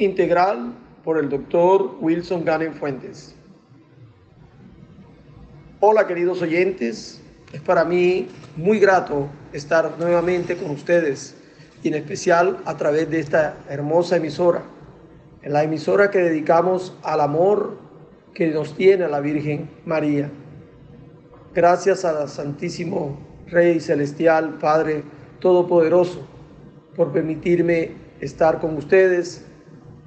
Integral por el doctor Wilson Ganen Fuentes. Hola queridos oyentes, es para mí muy grato estar nuevamente con ustedes y en especial a través de esta hermosa emisora, la emisora que dedicamos al amor que nos tiene la Virgen María. Gracias al Santísimo Rey Celestial, Padre Todopoderoso, por permitirme estar con ustedes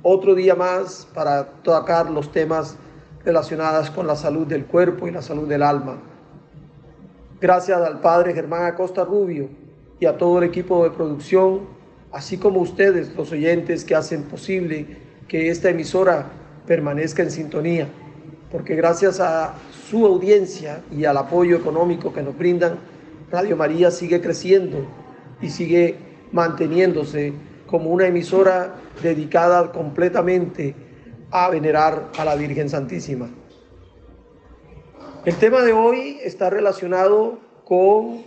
otro día más para tocar los temas relacionados con la salud del cuerpo y la salud del alma. Gracias al Padre Germán Acosta Rubio y a todo el equipo de producción, así como ustedes, los oyentes que hacen posible que esta emisora permanezca en sintonía, porque gracias a su audiencia y al apoyo económico que nos brindan, Radio María sigue creciendo y sigue manteniéndose como una emisora dedicada completamente a venerar a la Virgen Santísima. El tema de hoy está relacionado con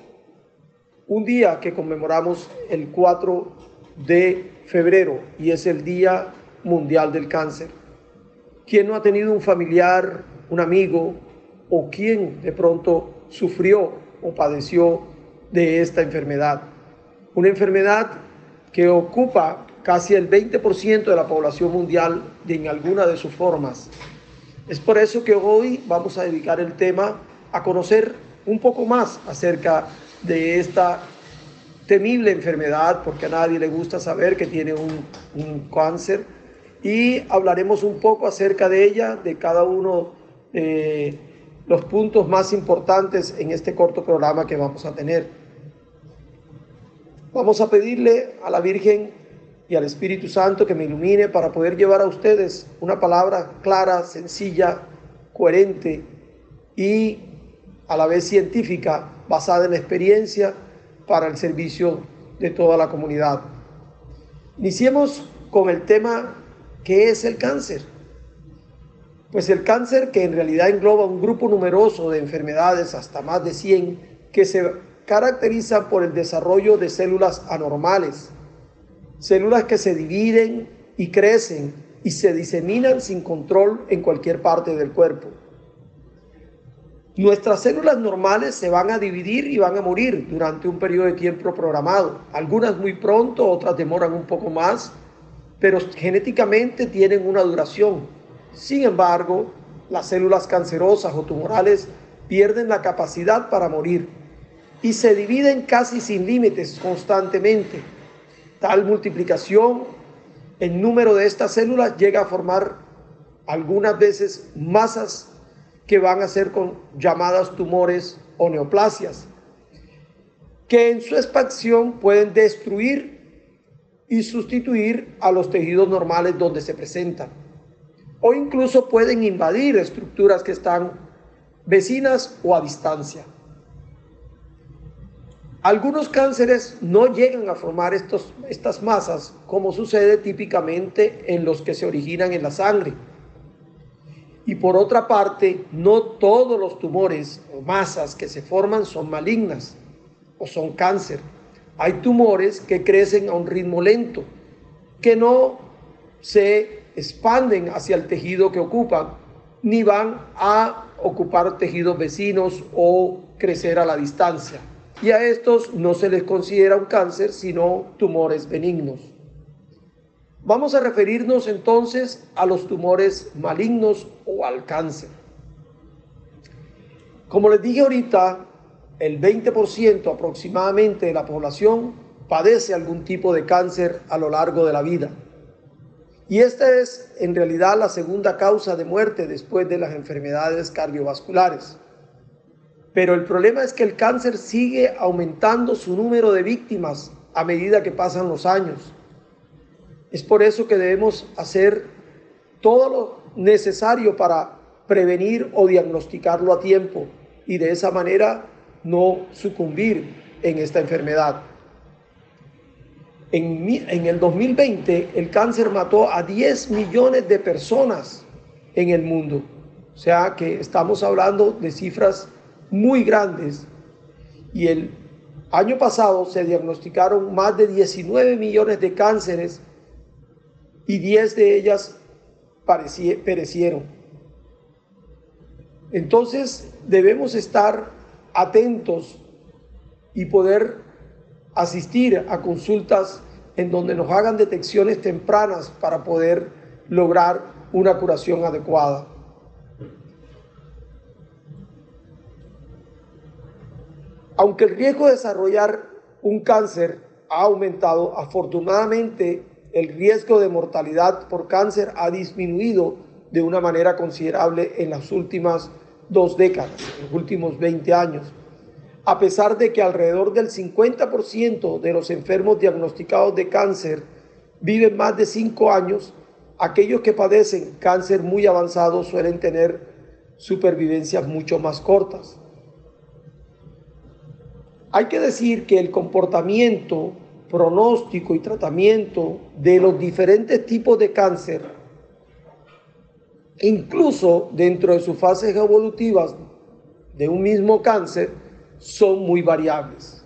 un día que conmemoramos el 4 de febrero y es el Día Mundial del Cáncer. ¿Quién no ha tenido un familiar, un amigo o quien de pronto sufrió o padeció de esta enfermedad? Una enfermedad que ocupa casi el 20% de la población mundial en alguna de sus formas. Es por eso que hoy vamos a dedicar el tema a conocer un poco más acerca de esta temible enfermedad, porque a nadie le gusta saber que tiene un, un cáncer, y hablaremos un poco acerca de ella, de cada uno de los puntos más importantes en este corto programa que vamos a tener. Vamos a pedirle a la Virgen y al Espíritu Santo que me ilumine para poder llevar a ustedes una palabra clara, sencilla, coherente y a la vez científica, basada en la experiencia para el servicio de toda la comunidad. Iniciemos con el tema ¿qué es el cáncer? Pues el cáncer que en realidad engloba un grupo numeroso de enfermedades, hasta más de 100, que se caracteriza por el desarrollo de células anormales, células que se dividen y crecen y se diseminan sin control en cualquier parte del cuerpo. Nuestras células normales se van a dividir y van a morir durante un periodo de tiempo programado. Algunas muy pronto, otras demoran un poco más, pero genéticamente tienen una duración. Sin embargo, las células cancerosas o tumorales pierden la capacidad para morir y se dividen casi sin límites constantemente. Tal multiplicación, el número de estas células llega a formar algunas veces masas que van a ser con llamadas tumores o neoplasias, que en su expansión pueden destruir y sustituir a los tejidos normales donde se presentan, o incluso pueden invadir estructuras que están vecinas o a distancia. Algunos cánceres no llegan a formar estos, estas masas, como sucede típicamente en los que se originan en la sangre. Y por otra parte, no todos los tumores o masas que se forman son malignas o son cáncer. Hay tumores que crecen a un ritmo lento, que no se expanden hacia el tejido que ocupan, ni van a ocupar tejidos vecinos o crecer a la distancia y a estos no se les considera un cáncer, sino tumores benignos. Vamos a referirnos entonces a los tumores malignos o al cáncer. Como les dije ahorita, el 20% aproximadamente de la población padece algún tipo de cáncer a lo largo de la vida. Y esta es en realidad la segunda causa de muerte después de las enfermedades cardiovasculares. Pero el problema es que el cáncer sigue aumentando su número de víctimas a medida que pasan los años. Es por eso que debemos hacer todo lo necesario para prevenir o diagnosticarlo a tiempo y de esa manera no sucumbir en esta enfermedad. En, el 2020 el cáncer mató a 10 millones de personas en el mundo. O sea que estamos hablando de cifras muy grandes y el año pasado se diagnosticaron más de 19 millones de cánceres y 10 de ellas perecieron. Entonces debemos estar atentos y poder asistir a consultas en donde nos hagan detecciones tempranas para poder lograr una curación adecuada. Aunque el riesgo de desarrollar un cáncer ha aumentado, afortunadamente el riesgo de mortalidad por cáncer ha disminuido de una manera considerable en las últimas dos décadas, en los últimos 20 años. A pesar de que alrededor del 50% de los enfermos diagnosticados de cáncer viven más de 5 años, aquellos que padecen cáncer muy avanzado suelen tener supervivencias mucho más cortas. Hay que decir que el comportamiento, pronóstico y tratamiento de los diferentes tipos de cáncer, incluso dentro de sus fases evolutivas de un mismo cáncer, son muy variables.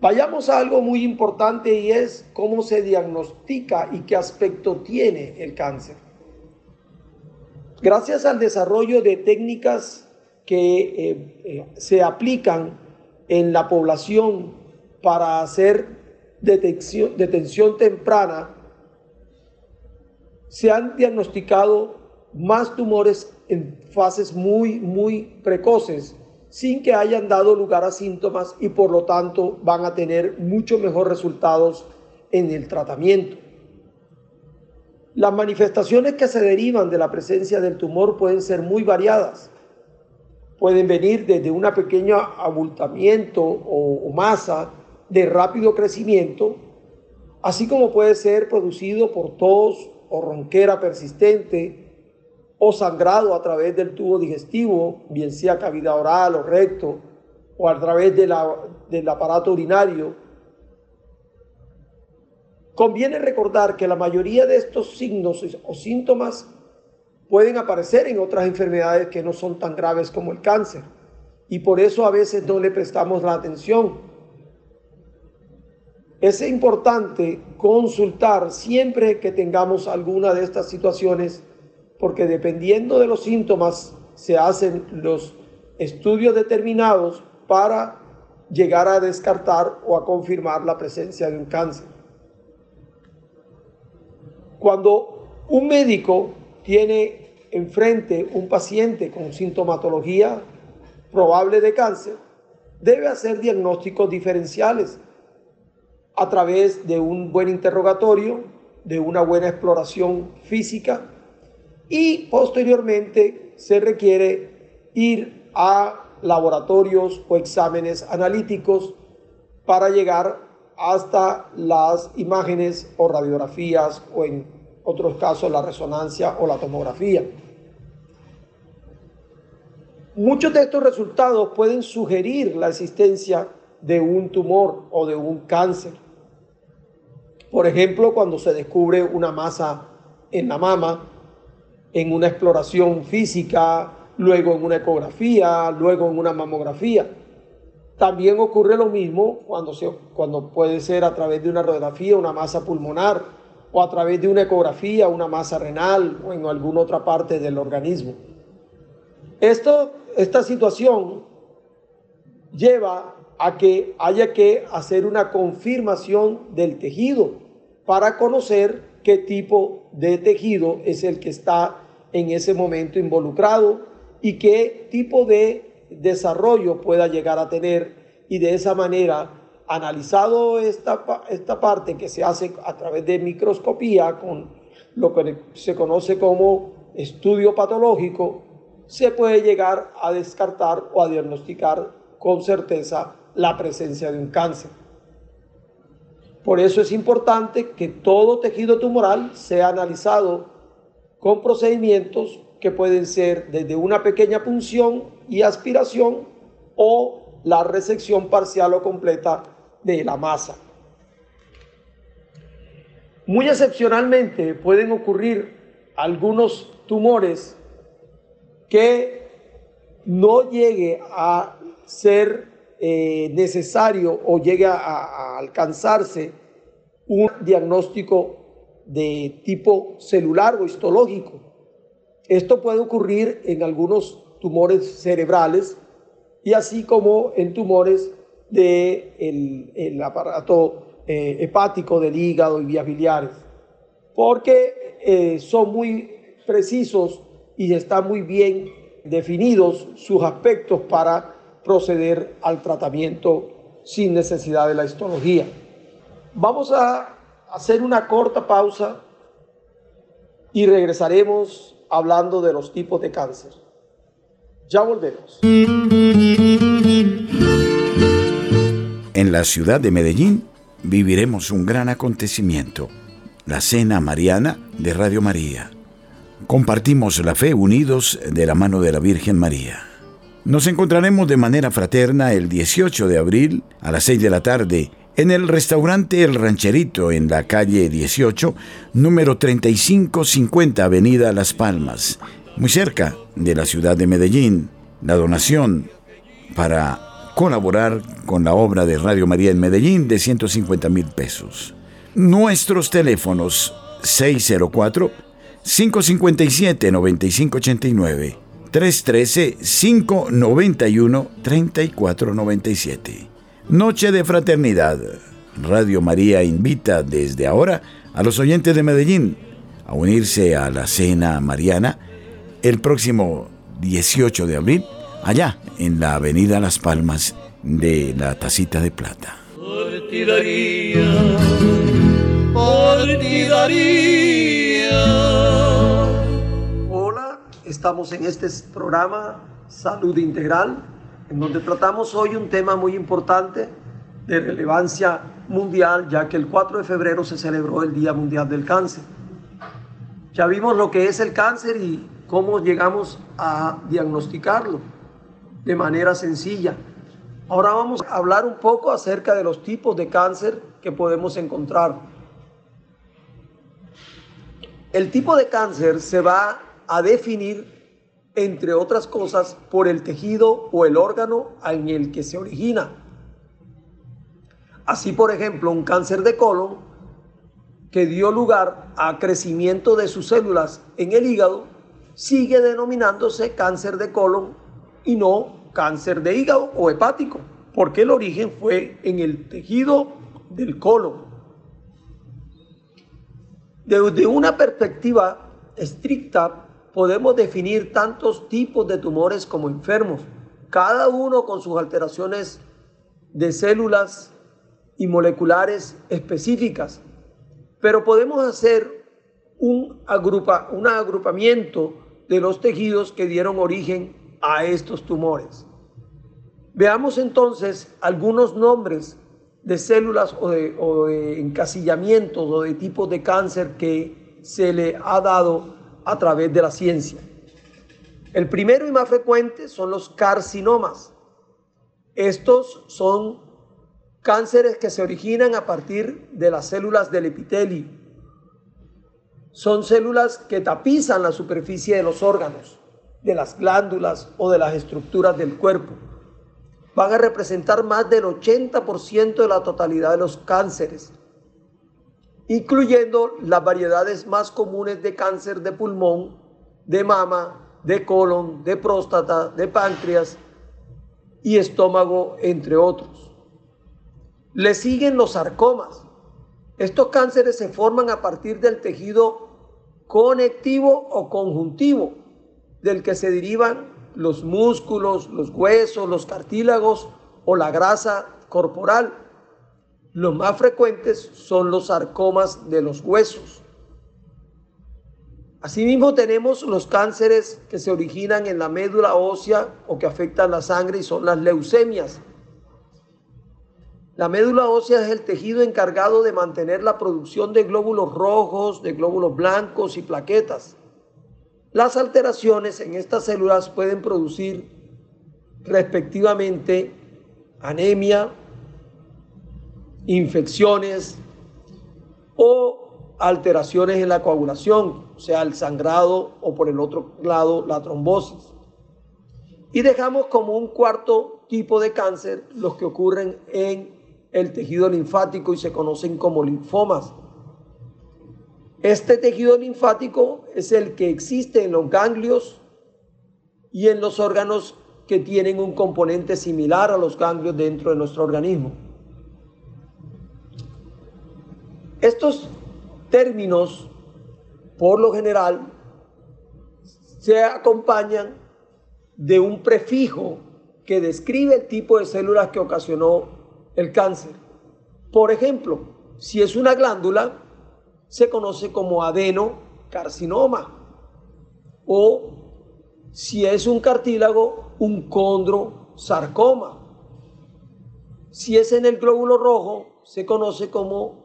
Vayamos a algo muy importante y es cómo se diagnostica y qué aspecto tiene el cáncer. Gracias al desarrollo de técnicas que eh, eh, se aplican en la población para hacer detección, detención temprana, se han diagnosticado más tumores en fases muy, muy precoces, sin que hayan dado lugar a síntomas y por lo tanto van a tener mucho mejor resultados en el tratamiento. Las manifestaciones que se derivan de la presencia del tumor pueden ser muy variadas pueden venir desde un pequeño abultamiento o, masa de rápido crecimiento, así como puede ser producido por tos o ronquera persistente o sangrado a través del tubo digestivo, bien sea cavidad oral o recto, o a través de del aparato urinario. Conviene recordar que la mayoría de estos signos o síntomas pueden aparecer en otras enfermedades que no son tan graves como el cáncer. Y por eso a veces no le prestamos la atención. Es importante consultar siempre que tengamos alguna de estas situaciones, porque dependiendo de los síntomas se hacen los estudios determinados para llegar a descartar o a confirmar la presencia de un cáncer. Cuando un médico tiene enfrente un paciente con sintomatología probable de cáncer, debe hacer diagnósticos diferenciales a través de un buen interrogatorio, de una buena exploración física y posteriormente se requiere ir a laboratorios o exámenes analíticos para llegar hasta las imágenes o radiografías o en otros casos la resonancia o la tomografía. Muchos de estos resultados pueden sugerir la existencia de un tumor o de un cáncer. Por ejemplo, cuando se descubre una masa en la mama, en una exploración física, luego en una ecografía, luego en una mamografía. También ocurre lo mismo cuando, se, cuando puede ser a través de una radiografía, una masa pulmonar, o a través de una ecografía, una masa renal o en alguna otra parte del organismo. Esto, esta situación lleva a que haya que hacer una confirmación del tejido para conocer qué tipo de tejido es el que está en ese momento involucrado y qué tipo de desarrollo pueda llegar a tener y de esa manera analizado esta, esta parte que se hace a través de microscopía con lo que se conoce como estudio patológico, se puede llegar a descartar o a diagnosticar con certeza la presencia de un cáncer. Por eso es importante que todo tejido tumoral sea analizado con procedimientos que pueden ser desde una pequeña punción y aspiración o la resección parcial o completa de la masa. Muy excepcionalmente pueden ocurrir algunos tumores que no llegue a ser eh, necesario o llegue a, a alcanzarse un diagnóstico de tipo celular o histológico. Esto puede ocurrir en algunos tumores cerebrales y así como en tumores del el aparato eh, hepático del hígado y vías biliares, porque eh, son muy precisos y están muy bien definidos sus aspectos para proceder al tratamiento sin necesidad de la histología. Vamos a hacer una corta pausa y regresaremos hablando de los tipos de cáncer. Ya volvemos. En la ciudad de Medellín viviremos un gran acontecimiento, la Cena Mariana de Radio María. Compartimos la fe unidos de la mano de la Virgen María. Nos encontraremos de manera fraterna el 18 de abril a las 6 de la tarde en el restaurante El Rancherito en la calle 18, número 3550 Avenida Las Palmas, muy cerca de la ciudad de Medellín. La donación para colaborar con la obra de Radio María en Medellín de 150 mil pesos. Nuestros teléfonos 604 557 9589 313 591 3497. Noche de Fraternidad. Radio María invita desde ahora a los oyentes de Medellín a unirse a la cena mariana el próximo 18 de abril, allá en la Avenida Las Palmas de la Tacita de Plata. Hola, estamos en este programa Salud Integral, en donde tratamos hoy un tema muy importante de relevancia mundial, ya que el 4 de febrero se celebró el Día Mundial del Cáncer. Ya vimos lo que es el cáncer y cómo llegamos a diagnosticarlo de manera sencilla. Ahora vamos a hablar un poco acerca de los tipos de cáncer que podemos encontrar. El tipo de cáncer se va a definir, entre otras cosas, por el tejido o el órgano en el que se origina. Así, por ejemplo, un cáncer de colon que dio lugar a crecimiento de sus células en el hígado sigue denominándose cáncer de colon y no cáncer de hígado o hepático, porque el origen fue en el tejido del colon. Desde una perspectiva estricta, podemos definir tantos tipos de tumores como enfermos, cada uno con sus alteraciones de células y moleculares específicas, pero podemos hacer un, agrupa, un agrupamiento de los tejidos que dieron origen a estos tumores. Veamos entonces algunos nombres de células o de, encasillamientos o de tipos de cáncer que se le ha dado a través de la ciencia. El primero y más frecuente son los carcinomas. Estos son cánceres que se originan a partir de las células del epitelio son células que tapizan la superficie de los órganos, de las glándulas o de las estructuras del cuerpo. Van a representar más del 80% de la totalidad de los cánceres, incluyendo las variedades más comunes de cáncer de pulmón, de mama, de colon, de próstata, de páncreas y estómago, entre otros. Le siguen los sarcomas. Estos cánceres se forman a partir del tejido conectivo o conjuntivo, del que se derivan los músculos, los huesos, los cartílagos o la grasa corporal. Los más frecuentes son los sarcomas de los huesos. Asimismo tenemos los cánceres que se originan en la médula ósea o que afectan la sangre y son las leucemias. La médula ósea es el tejido encargado de mantener la producción de glóbulos rojos, de glóbulos blancos y plaquetas. Las alteraciones en estas células pueden producir respectivamente anemia, infecciones o alteraciones en la coagulación, o sea, el sangrado o por el otro lado la trombosis. Y dejamos como un cuarto tipo de cáncer los que ocurren en el tejido linfático y se conocen como linfomas. Este tejido linfático es el que existe en los ganglios y en los órganos que tienen un componente similar a los ganglios dentro de nuestro organismo. Estos términos, por lo general, se acompañan de un prefijo que describe el tipo de células que ocasionó el cáncer. Por ejemplo, si es una glándula, se conoce como adenocarcinoma. O si es un cartílago, un condrosarcoma. Si es en el glóbulo rojo, se conoce como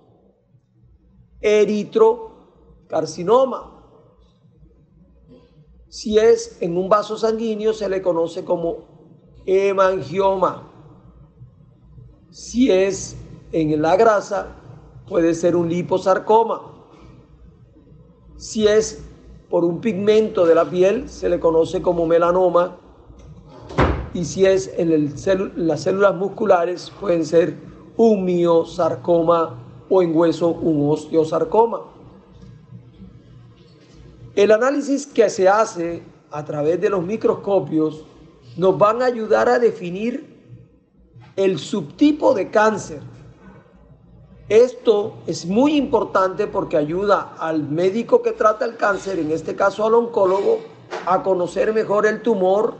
eritrocarcinoma. Si es en un vaso sanguíneo, se le conoce como hemangioma. Si es en la grasa, puede ser un liposarcoma. Si es por un pigmento de la piel, se le conoce como melanoma. Y si es en las células musculares, pueden ser un miosarcoma o en hueso un osteosarcoma. El análisis que se hace a través de los microscopios nos van a ayudar a definir el subtipo de cáncer. Esto es muy importante porque ayuda al médico que trata el cáncer, en este caso al oncólogo, a conocer mejor el tumor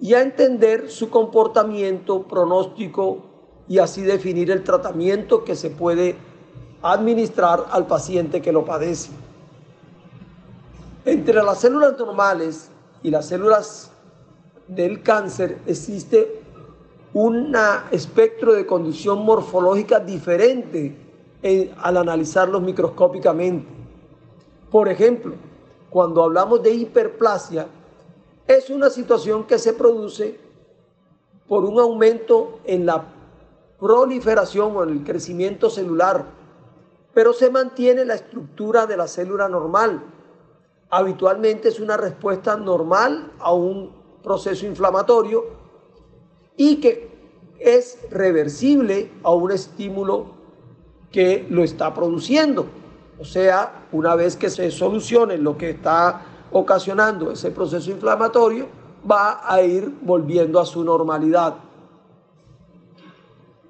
y a entender su comportamiento pronóstico y así definir el tratamiento que se puede administrar al paciente que lo padece. Entre las células normales y las células del cáncer existe un espectro de condición morfológica diferente al analizarlos microscópicamente. Por ejemplo, cuando hablamos de hiperplasia, es una situación que se produce por un aumento en la proliferación o en el crecimiento celular, pero se mantiene la estructura de la célula normal. Habitualmente es una respuesta normal a un proceso inflamatorio y que es reversible a un estímulo que lo está produciendo. O sea, una vez que se solucione lo que está ocasionando ese proceso inflamatorio, va a ir volviendo a su normalidad.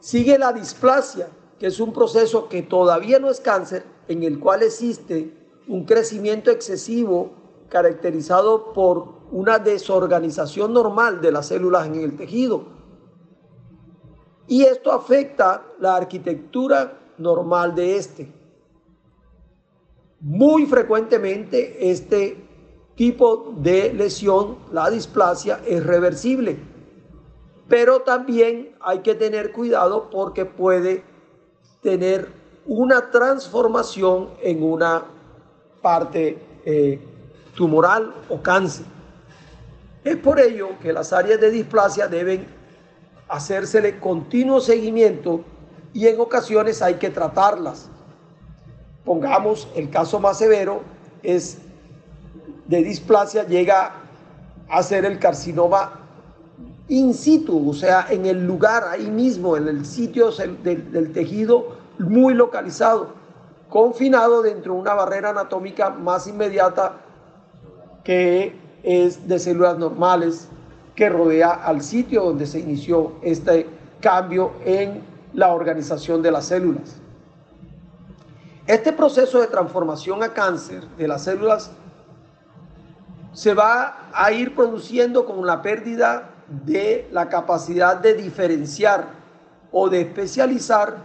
Sigue la displasia, que es un proceso que todavía no es cáncer, en el cual existe un crecimiento excesivo caracterizado por una desorganización normal de las células en el tejido. Y esto afecta la arquitectura normal de este. Muy frecuentemente este tipo de lesión, la displasia, es reversible. Pero también hay que tener cuidado porque puede tener una transformación en una parte eh, tumoral o cáncer. Es por ello que las áreas de displasia deben hacérsele continuo seguimiento y en ocasiones hay que tratarlas. Pongamos el caso más severo es de displasia llega a ser el carcinoma in situ, o sea, en el lugar, ahí mismo, en el sitio del, del tejido muy localizado, confinado dentro de una barrera anatómica más inmediata que es de células normales que rodea al sitio donde se inició este cambio en la organización de las células. Este proceso de transformación a cáncer de las células se va a ir produciendo con la pérdida de la capacidad de diferenciar o de especializar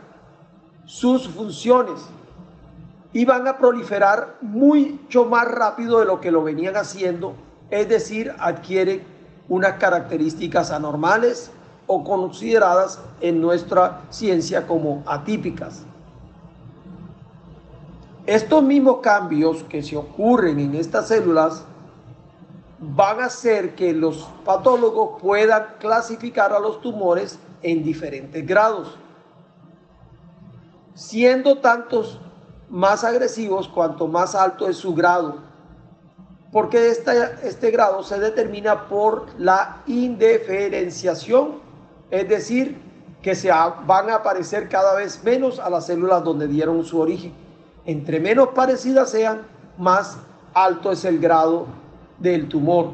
sus funciones y van a proliferar mucho más rápido de lo que lo venían haciendo es decir, adquiere unas características anormales o consideradas en nuestra ciencia como atípicas. Estos mismos cambios que se ocurren en estas células van a hacer que los patólogos puedan clasificar a los tumores en diferentes grados, siendo tantos más agresivos cuanto más alto es su grado porque este grado se determina por la indiferenciación, es decir, que se van a aparecer cada vez menos a las células donde dieron su origen. Entre menos parecidas sean, más alto es el grado del tumor.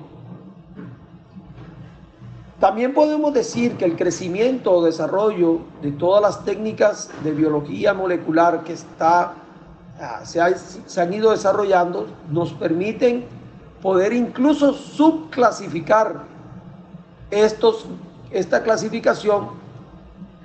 También podemos decir que el crecimiento o desarrollo de todas las técnicas de biología molecular que está, ah, se han ido desarrollando nos permiten poder incluso subclasificar estos, esta clasificación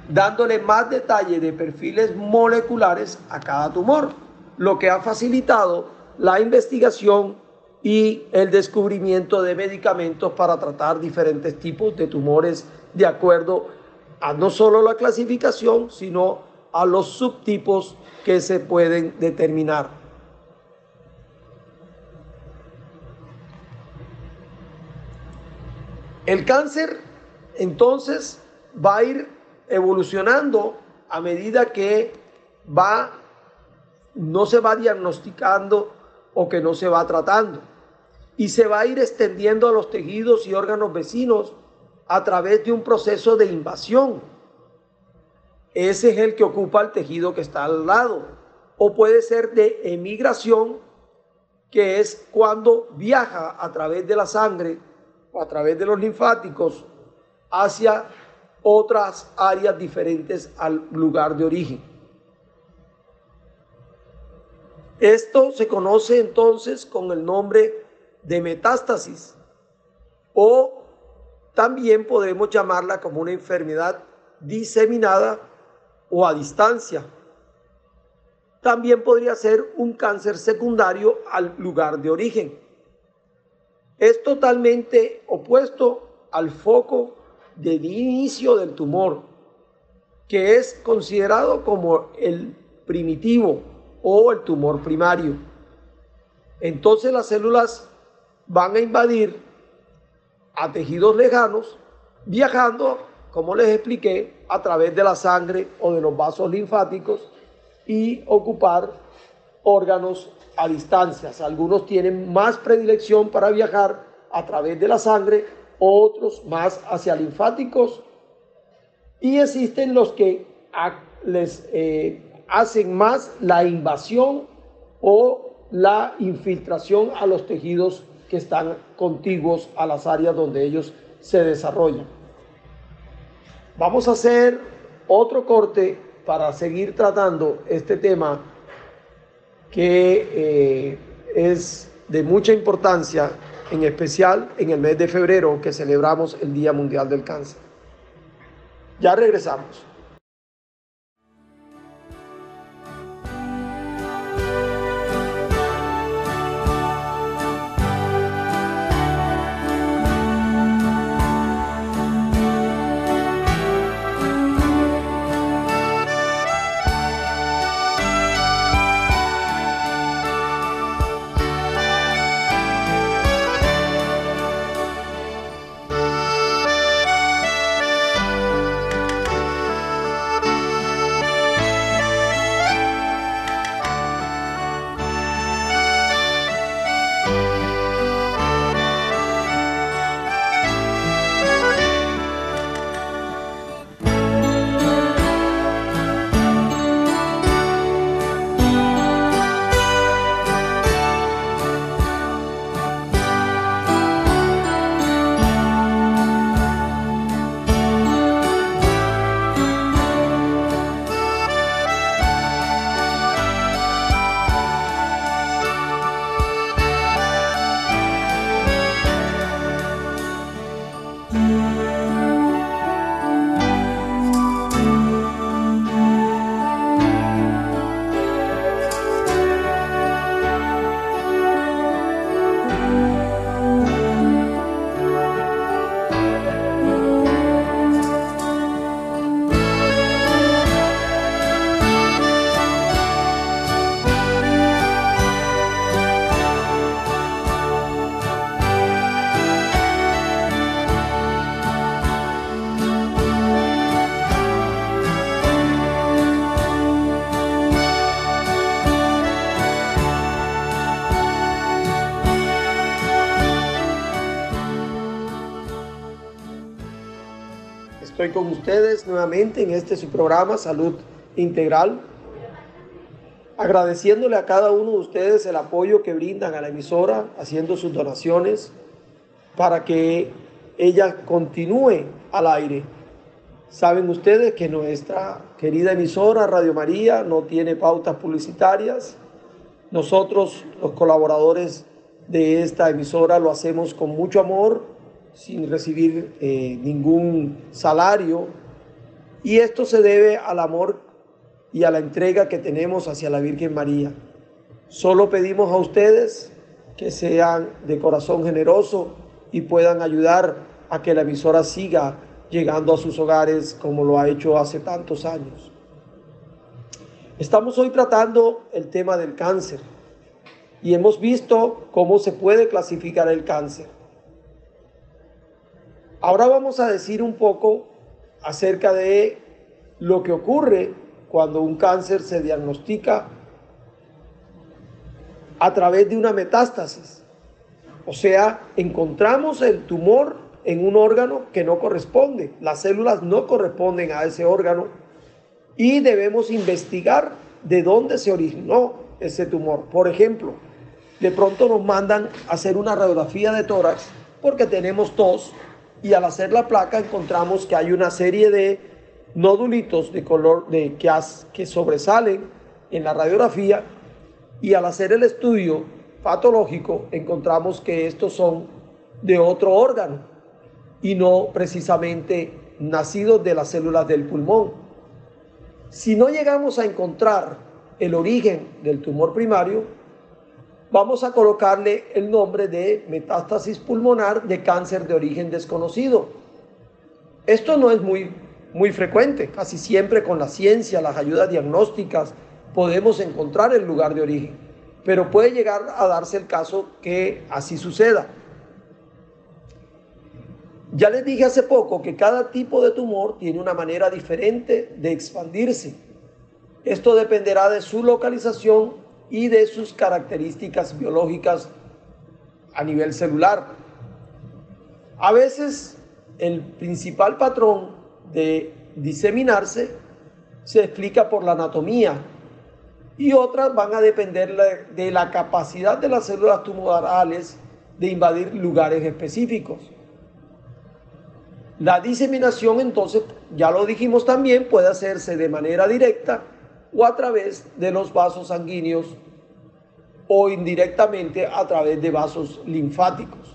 dándole más detalle de perfiles moleculares a cada tumor, lo que ha facilitado la investigación y el descubrimiento de medicamentos para tratar diferentes tipos de tumores de acuerdo a no solo la clasificación, sino a los subtipos que se pueden determinar. El cáncer entonces va a ir evolucionando a medida que va, no se va diagnosticando o que no se va tratando. Y se va a ir extendiendo a los tejidos y órganos vecinos a través de un proceso de invasión. Ese es el que ocupa el tejido que está al lado. O puede ser de emigración, que es cuando viaja a través de la sangre a través de los linfáticos hacia otras áreas diferentes al lugar de origen. Esto se conoce entonces con el nombre de metástasis o también podemos llamarla como una enfermedad diseminada o a distancia. También podría ser un cáncer secundario al lugar de origen. Es totalmente opuesto al foco de inicio del tumor, que es considerado como el primitivo o el tumor primario. Entonces las células van a invadir a tejidos lejanos, viajando, como les expliqué, a través de la sangre o de los vasos linfáticos y ocupar órganos a distancias. Algunos tienen más predilección para viajar a través de la sangre otros más hacia linfáticos y existen los que les eh, hacen más la invasión o la infiltración a los tejidos que están contiguos a las áreas donde ellos se desarrollan. Vamos a hacer otro corte para seguir tratando este tema que eh, es de mucha importancia en especial en el mes de febrero que celebramos el Día Mundial del Cáncer. Ya regresamos. Con ustedes nuevamente en este su programa Salud Integral. agradeciéndole a cada uno de ustedes el apoyo que brindan a la emisora, haciendo sus donaciones para que ella continúe al aire. Saben ustedes que nuestra querida emisora Radio María no tiene pautas publicitarias. Nosotros, los colaboradores de esta emisora, lo hacemos con mucho amor, sin recibir eh, ningún salario. Y esto se debe al amor y a la entrega que tenemos hacia la Virgen María. Solo pedimos a ustedes que sean de corazón generoso y puedan ayudar a que la emisora siga llegando a sus hogares como lo ha hecho hace tantos años. Estamos hoy tratando el tema del cáncer y hemos visto cómo se puede clasificar el cáncer. Ahora vamos a decir un poco acerca de lo que ocurre cuando un cáncer se diagnostica a través de una metástasis. O sea, encontramos el tumor en un órgano que no corresponde. Las células no corresponden a ese órgano y debemos investigar de dónde se originó ese tumor. Por ejemplo, de pronto nos mandan a hacer una radiografía de tórax porque tenemos tos y al hacer la placa encontramos que hay una serie de nódulitos de color de, que, que sobresalen en la radiografía y al hacer el estudio patológico encontramos que estos son de otro órgano y no precisamente nacidos de las células del pulmón. Si no llegamos a encontrar el origen del tumor primario, vamos a colocarle el nombre de metástasis pulmonar de cáncer de origen desconocido. Esto no es muy muy frecuente. Casi siempre con la ciencia, las ayudas diagnósticas, podemos encontrar el lugar de origen. Pero puede llegar a darse el caso que así suceda. Ya les dije hace poco que cada tipo de tumor tiene una manera diferente de expandirse. Esto dependerá de su localización y de sus características biológicas a nivel celular. A veces el principal patrón de diseminarse se explica por la anatomía y otras van a depender de la capacidad de las células tumorales de invadir lugares específicos. La diseminación entonces, ya lo dijimos también, puede hacerse de manera directa o a través de los vasos sanguíneos o indirectamente a través de vasos linfáticos.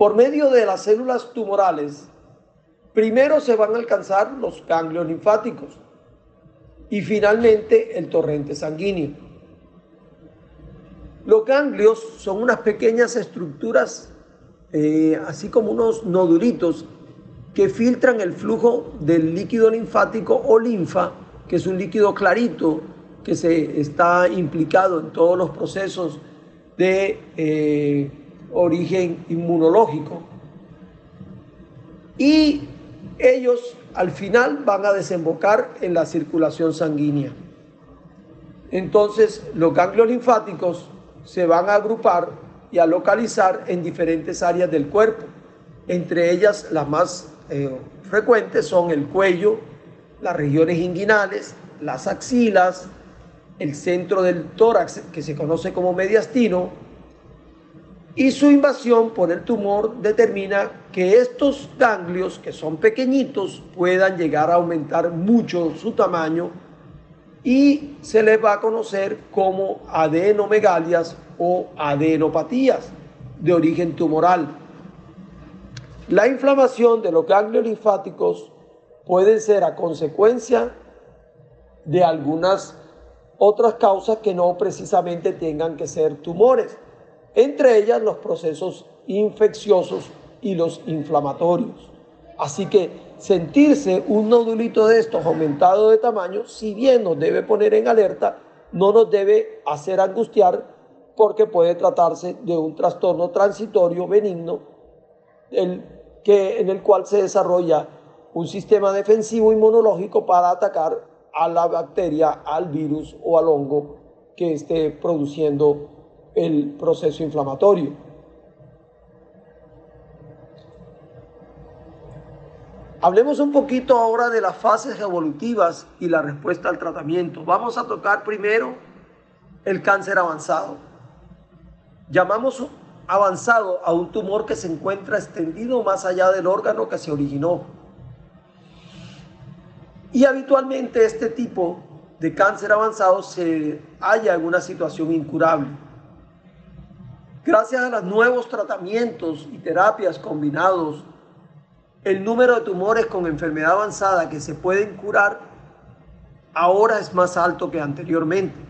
por medio de las células tumorales, primero se van a alcanzar los ganglios linfáticos y finalmente el torrente sanguíneo. Los ganglios son unas pequeñas estructuras, eh, así como unos nodulitos, que filtran el flujo del líquido linfático o linfa, que es un líquido clarito que se está implicado en todos los procesos de eh, origen inmunológico. Y ellos al final van a desembocar en la circulación sanguínea. Entonces los ganglios linfáticos se van a agrupar y a localizar en diferentes áreas del cuerpo. Entre ellas las más eh, frecuentes son el cuello, las regiones inguinales, las axilas, el centro del tórax que se conoce como mediastino, y su invasión por el tumor determina que estos ganglios, que son pequeñitos, puedan llegar a aumentar mucho su tamaño y se les va a conocer como adenomegalias o adenopatías de origen tumoral. La inflamación de los ganglios linfáticos puede ser a consecuencia de algunas otras causas que no precisamente tengan que ser tumores entre ellas los procesos infecciosos y los inflamatorios. Así que sentirse un nodulito de estos aumentado de tamaño, si bien nos debe poner en alerta, no nos debe hacer angustiar porque puede tratarse de un trastorno transitorio benigno que, en el cual se desarrolla un sistema defensivo inmunológico para atacar a la bacteria, al virus o al hongo que esté produciendo el proceso inflamatorio. Hablemos un poquito ahora de las fases evolutivas y la respuesta al tratamiento. Vamos a tocar primero el cáncer avanzado. Llamamos avanzado a un tumor que se encuentra extendido más allá del órgano que se originó. Y habitualmente este tipo de cáncer avanzado se halla en una situación incurable. Gracias a los nuevos tratamientos y terapias combinados, el número de tumores con enfermedad avanzada que se pueden curar ahora es más alto que anteriormente.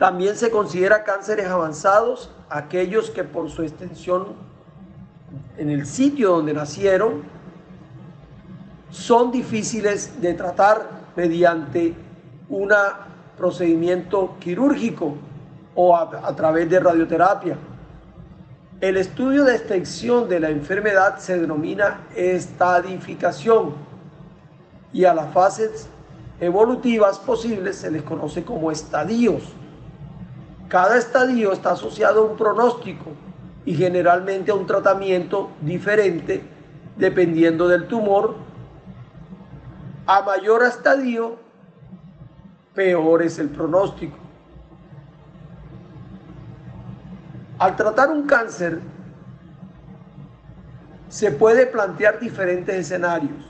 También se considera cánceres avanzados aquellos que por su extensión en el sitio donde nacieron son difíciles de tratar mediante un procedimiento quirúrgico o a, través de radioterapia. El estudio de extensión de la enfermedad se denomina estadificación y a las fases evolutivas posibles se les conoce como estadios. Cada estadio está asociado a un pronóstico y generalmente a un tratamiento diferente dependiendo del tumor. A mayor estadio, peor es el pronóstico. Al tratar un cáncer, se puede plantear diferentes escenarios.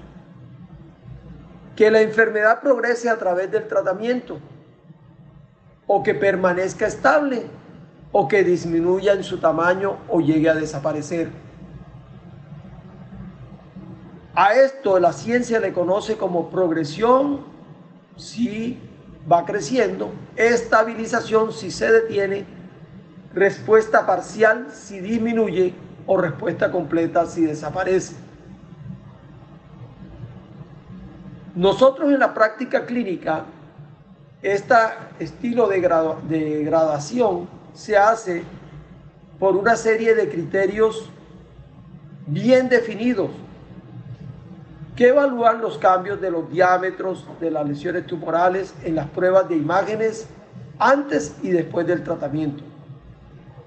Que la enfermedad progrese a través del tratamiento, o que permanezca estable, o que disminuya en su tamaño o llegue a desaparecer. A esto la ciencia le conoce como progresión si va creciendo, estabilización si se detiene respuesta parcial si disminuye o respuesta completa si desaparece. Nosotros en la práctica clínica, este estilo de, de gradación se hace por una serie de criterios bien definidos que evalúan los cambios de los diámetros de las lesiones tumorales en las pruebas de imágenes antes y después del tratamiento.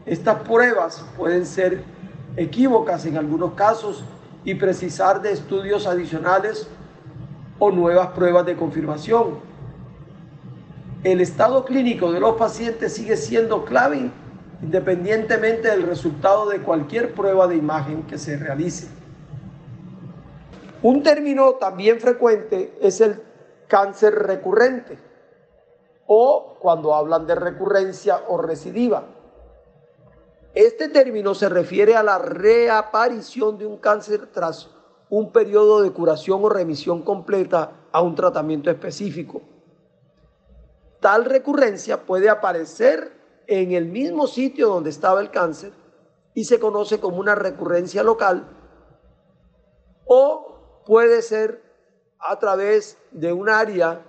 Estas pruebas pueden ser equívocas en algunos casos y precisar de estudios adicionales o nuevas pruebas de confirmación. El estado clínico de los pacientes sigue siendo clave independientemente del resultado de cualquier prueba de imagen que se realice. Un término también frecuente es el cáncer recurrente o cuando hablan de recurrencia o recidiva. Este término se refiere a la reaparición de un cáncer tras un periodo de curación o remisión completa a un tratamiento específico. Tal recurrencia puede aparecer en el mismo sitio donde estaba el cáncer y se conoce como una recurrencia local o puede ser a través de un área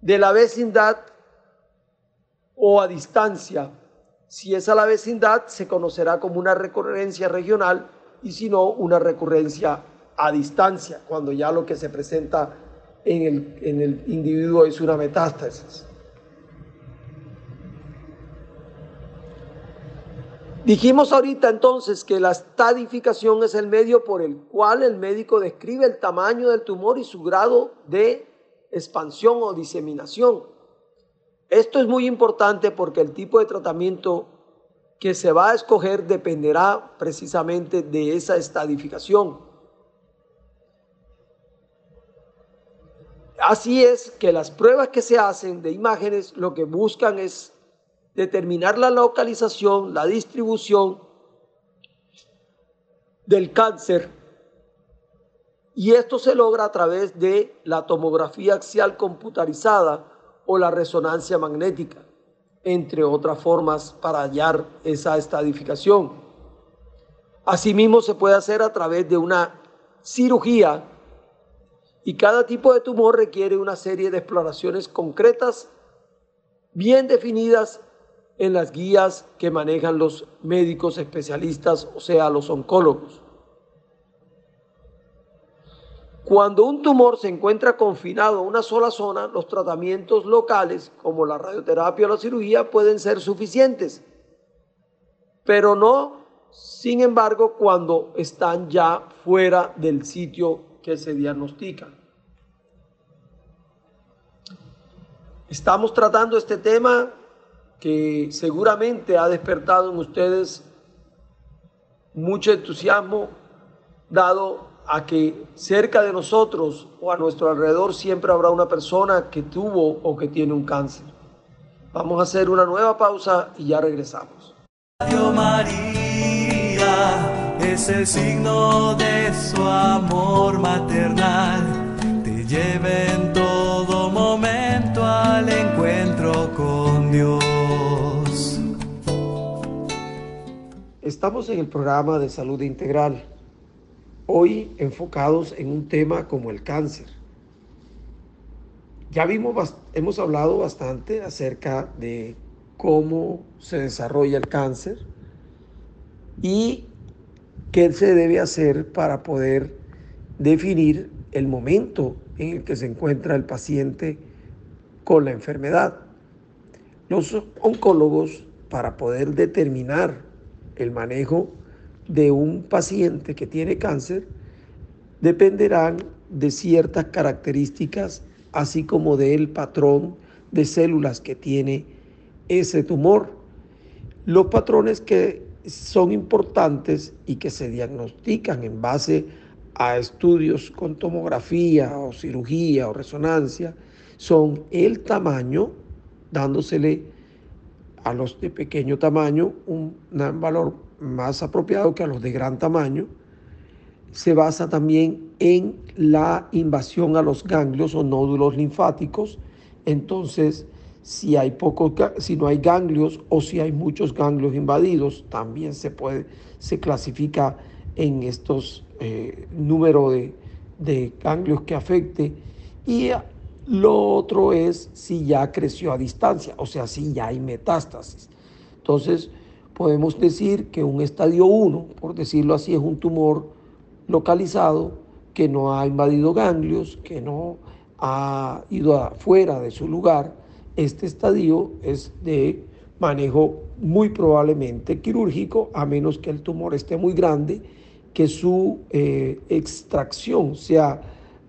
de la vecindad o a distancia. Si es a la vecindad, se conocerá como una recurrencia regional y si no, una recurrencia a distancia, cuando ya lo que se presenta en el, en el individuo es una metástasis. Dijimos ahorita entonces que la estadificación es el medio por el cual el médico describe el tamaño del tumor y su grado de expansión o diseminación. Esto es muy importante porque el tipo de tratamiento que se va a escoger dependerá precisamente de esa estadificación. Así es que las pruebas que se hacen de imágenes lo que buscan es determinar la localización, la distribución del cáncer y esto se logra a través de la tomografía axial computarizada o la resonancia magnética, entre otras formas para hallar esa estadificación. Asimismo se puede hacer a través de una cirugía y cada tipo de tumor requiere una serie de exploraciones concretas, bien definidas en las guías que manejan los médicos especialistas, o sea, los oncólogos. Cuando un tumor se encuentra confinado a una sola zona, los tratamientos locales, como la radioterapia o la cirugía, pueden ser suficientes, pero no Sin embargo, cuando están ya fuera del sitio que se diagnostica. Estamos tratando este tema que seguramente ha despertado en ustedes mucho entusiasmo, dado a que cerca de nosotros o a nuestro alrededor siempre habrá una persona que tuvo o que tiene un cáncer. Vamos a hacer una nueva pausa y ya regresamos. María es el signo de su amor maternal. Te lleve en todo momento al encuentro con Dios. Estamos en el programa de salud integral, hoy enfocados en un tema como el cáncer. Ya vimos, hemos hablado bastante acerca de cómo se desarrolla el cáncer y qué se debe hacer para poder definir el momento en el que se encuentra el paciente con la enfermedad. Los oncólogos, para poder determinar el manejo de un paciente que tiene cáncer, dependerán de ciertas características así como del patrón de células que tiene ese tumor. Los patrones que son importantes y que se diagnostican en base a estudios con tomografía o cirugía o resonancia son el tamaño, dándosele a los de pequeño tamaño un, valor más apropiado que a los de gran tamaño, se basa también en la invasión a los ganglios o nódulos linfáticos. Entonces, si, hay poco, si no hay ganglios o si hay muchos ganglios invadidos, también se puede, se clasifica en estos eh, números de, de ganglios que afecte. Y lo otro es si ya creció a distancia, o sea, si ya hay metástasis. Entonces, podemos decir que un estadio 1, por decirlo así, es un tumor localizado que no ha invadido ganglios, que no ha ido afuera de su lugar, este estadio es de manejo muy probablemente quirúrgico, a menos que el tumor esté muy grande, que su eh, extracción sea,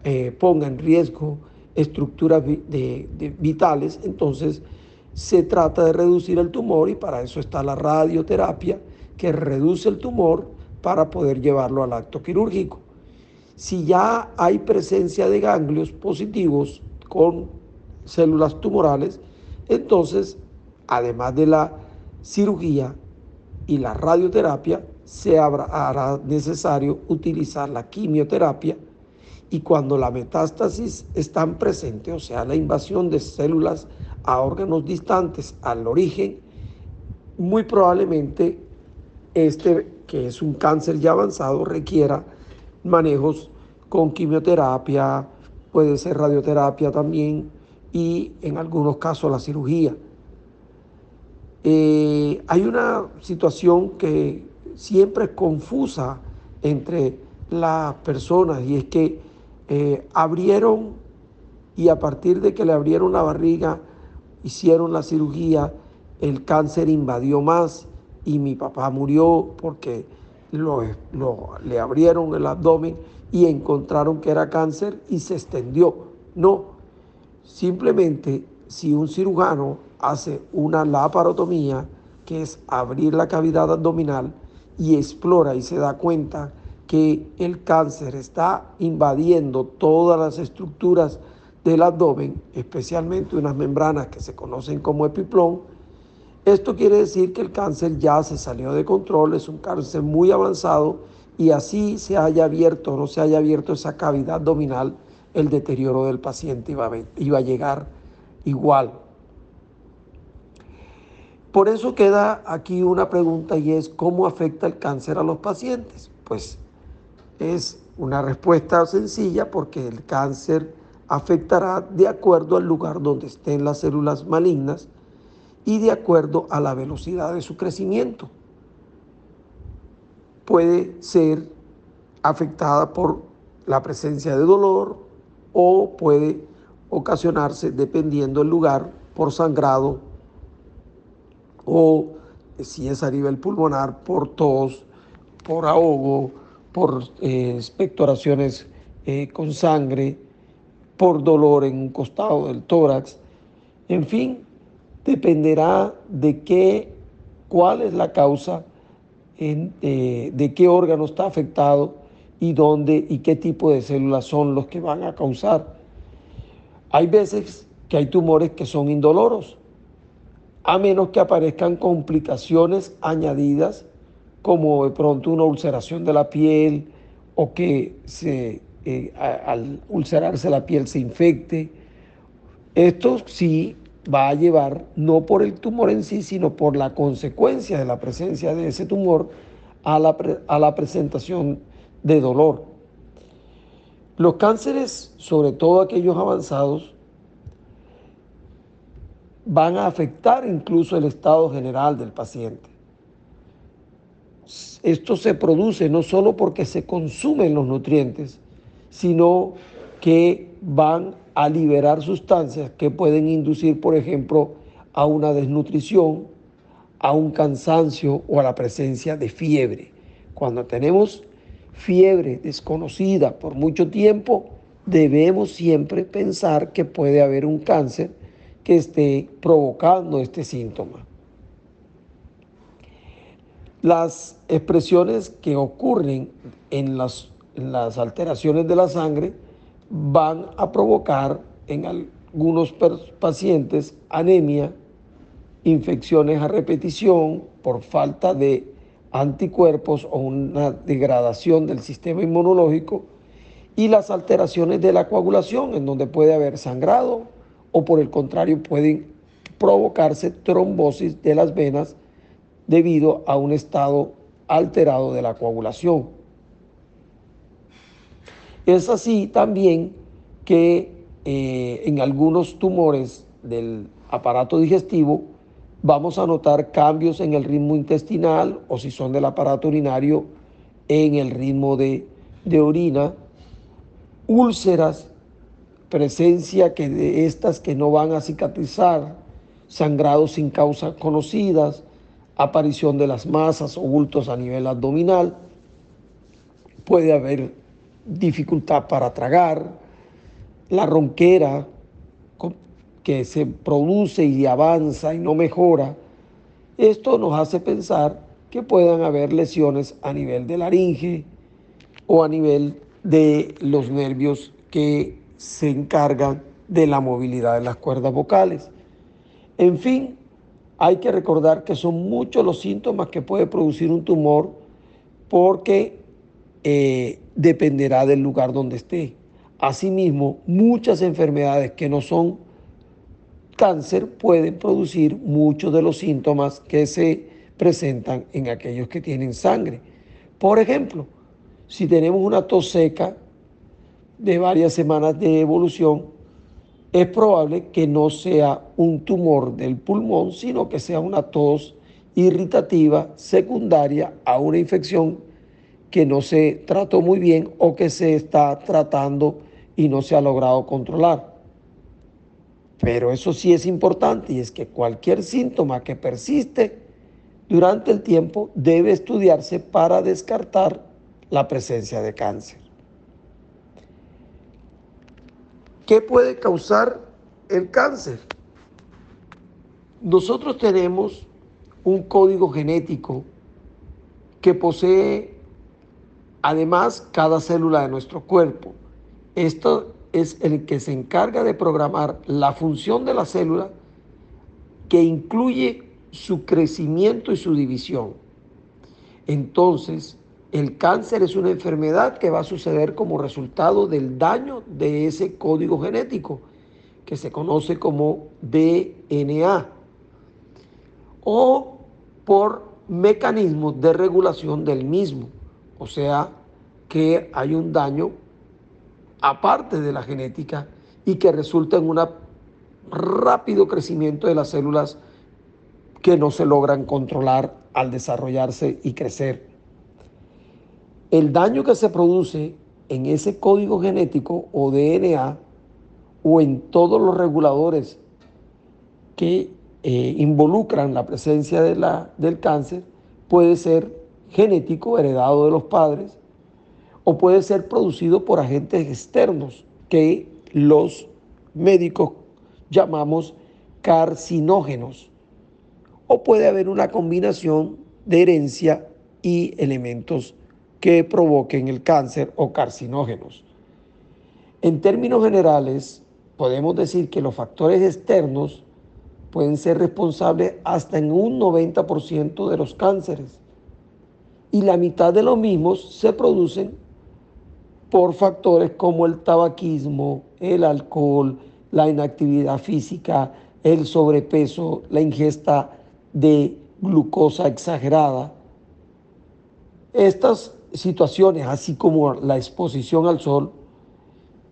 eh, ponga en riesgo estructuras vitales, entonces se trata de reducir el tumor y para eso está la radioterapia, que reduce el tumor para poder llevarlo al acto quirúrgico. Si ya hay presencia de ganglios positivos con células tumorales, entonces, además de la cirugía y la radioterapia, se hará necesario utilizar la quimioterapia. Y cuando la metástasis está presente, o sea, la invasión de células a órganos distantes al origen, muy probablemente este que es un cáncer ya avanzado, requiera manejos con quimioterapia, puede ser radioterapia también y en algunos casos la cirugía. Eh, hay una situación que siempre es confusa entre las personas y es que eh, abrieron y a partir de que le abrieron la barriga, hicieron la cirugía, el cáncer invadió más y mi papá murió porque le abrieron el abdomen y encontraron que era cáncer y se extendió. No, simplemente si un cirujano hace una laparotomía, que es abrir la cavidad abdominal, y explora y se da cuenta que el cáncer está invadiendo todas las estructuras del abdomen, especialmente unas membranas que se conocen como epiplón, esto quiere decir que el cáncer ya se salió de control, es un cáncer muy avanzado y así se haya abierto o no se haya abierto esa cavidad abdominal, el deterioro del paciente iba a, iba a llegar igual. Por eso queda aquí una pregunta y es ¿cómo afecta el cáncer a los pacientes? Pues es una respuesta sencilla porque el cáncer afectará de acuerdo al lugar donde estén las células malignas y de acuerdo a la velocidad de su crecimiento. Puede ser afectada por la presencia de dolor o puede ocasionarse, dependiendo del lugar, por sangrado o si es a nivel pulmonar, por tos, por ahogo, por eh, expectoraciones eh, con sangre, por dolor en un costado del tórax. En fin, dependerá de qué, cuál es la causa, eh, de qué órgano está afectado y dónde y qué tipo de células son los que van a causar. Hay veces que hay tumores que son indoloros, a menos que aparezcan complicaciones añadidas como de pronto una ulceración de la piel o que se, eh, al ulcerarse la piel se infecte. Esto sí va a llevar, no por el tumor en sí, sino por la consecuencia de la presencia de ese tumor a la, a la presentación de dolor. Los cánceres, sobre todo aquellos avanzados, van a afectar incluso el estado general del paciente. Esto se produce no solo porque se consumen los nutrientes, sino que van a liberar sustancias que pueden inducir, por ejemplo, a una desnutrición, a un cansancio o a la presencia de fiebre. Cuando tenemos fiebre desconocida por mucho tiempo, debemos siempre pensar que puede haber un cáncer que esté provocando este síntoma. Las expresiones que ocurren en las, las alteraciones de la sangre van a provocar en algunos pacientes anemia, infecciones a repetición por falta de anticuerpos o una degradación del sistema inmunológico y las alteraciones de la coagulación en donde puede haber sangrado o por el contrario pueden provocarse trombosis de las venas debido a un estado alterado de la coagulación. Es así también que eh, en algunos tumores del aparato digestivo vamos a notar cambios en el ritmo intestinal o si son del aparato urinario en el ritmo de, de orina, úlceras, presencia que de estas que no van a cicatrizar, sangrados sin causas conocidas, aparición de las masas o bultos a nivel abdominal, puede haber dificultad para tragar, la ronquera que se produce y avanza y no mejora, esto nos hace pensar que puedan haber lesiones a nivel de laringe o a nivel de los nervios que se encargan de la movilidad de las cuerdas vocales. En fin, hay que recordar que son muchos los síntomas que puede producir un tumor porque eh, dependerá del lugar donde esté. Asimismo, muchas enfermedades que no son cáncer pueden producir muchos de los síntomas que se presentan en aquellos que tienen sangre. Por ejemplo, si tenemos una tos seca de varias semanas de evolución, es probable que no sea un tumor del pulmón, sino que sea una tos irritativa secundaria a una infección que no se trató muy bien o que se está tratando y no se ha logrado controlar. Pero eso sí es importante y es que cualquier síntoma que persiste durante el tiempo debe estudiarse para descartar la presencia de cáncer. ¿Qué puede causar el cáncer? Nosotros tenemos un código genético que posee además cada célula de nuestro cuerpo. Esto es el que se encarga de programar la función de la célula que incluye su crecimiento y su división. Entonces, el cáncer es una enfermedad que va a suceder como resultado del daño de ese código genético que se conoce como DNA o por mecanismos de regulación del mismo. O sea, que hay un daño aparte de la genética y que resulta en un rápido crecimiento de las células que no se logran controlar al desarrollarse y crecer. El daño que se produce en ese código genético o DNA o en todos los reguladores que eh, involucran la presencia de la, del cáncer puede ser genético heredado de los padres o puede ser producido por agentes externos que los médicos llamamos carcinógenos. O puede haber una combinación de herencia y elementos que provoquen el cáncer o carcinógenos. En términos generales, podemos decir que los factores externos pueden ser responsables hasta en un 90% de los cánceres y la mitad de los mismos se producen por factores como el tabaquismo, el alcohol, la inactividad física, el sobrepeso, la ingesta de glucosa exagerada. Estas situaciones, así como la exposición al sol,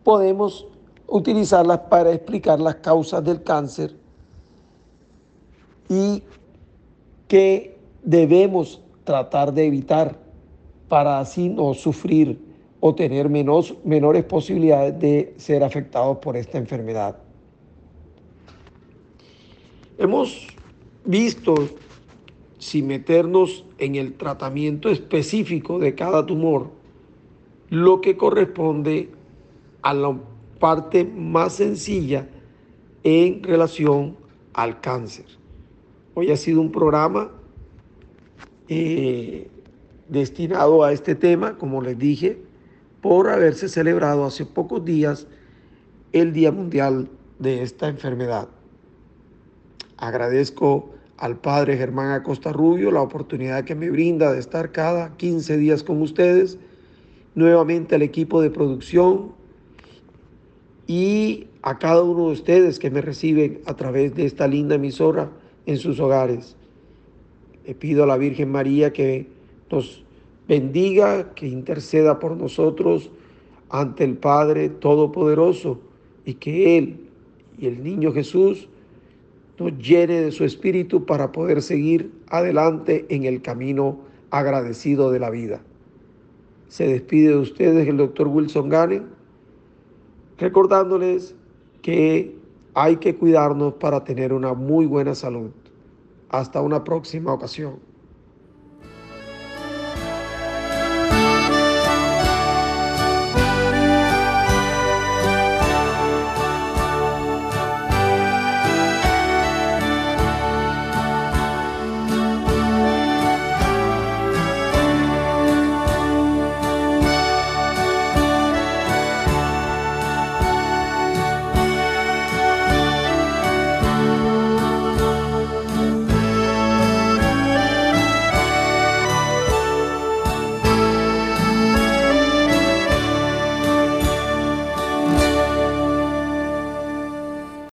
podemos utilizarlas para explicar las causas del cáncer y que debemos tratar de evitar para así no sufrir o tener menos, menores posibilidades de ser afectados por esta enfermedad. Hemos visto, sin meternos en el tratamiento específico de cada tumor, lo que corresponde a la parte más sencilla en relación al cáncer. Hoy ha sido un programa eh, destinado a este tema, como les dije, por haberse celebrado hace pocos días el Día Mundial de esta enfermedad. Agradezco al padre Germán Acosta Rubio la oportunidad que me brinda de estar cada 15 días con ustedes, nuevamente al equipo de producción y a cada uno de ustedes que me reciben a través de esta linda emisora en sus hogares. Le pido a la Virgen María que nos bendiga, que interceda por nosotros ante el Padre Todopoderoso y que Él y el niño Jesús nos llene de su espíritu para poder seguir adelante en el camino agradecido de la vida. Se despide de ustedes el doctor Wilson Ganen, recordándoles que hay que cuidarnos para tener una muy buena salud. Hasta una próxima ocasión.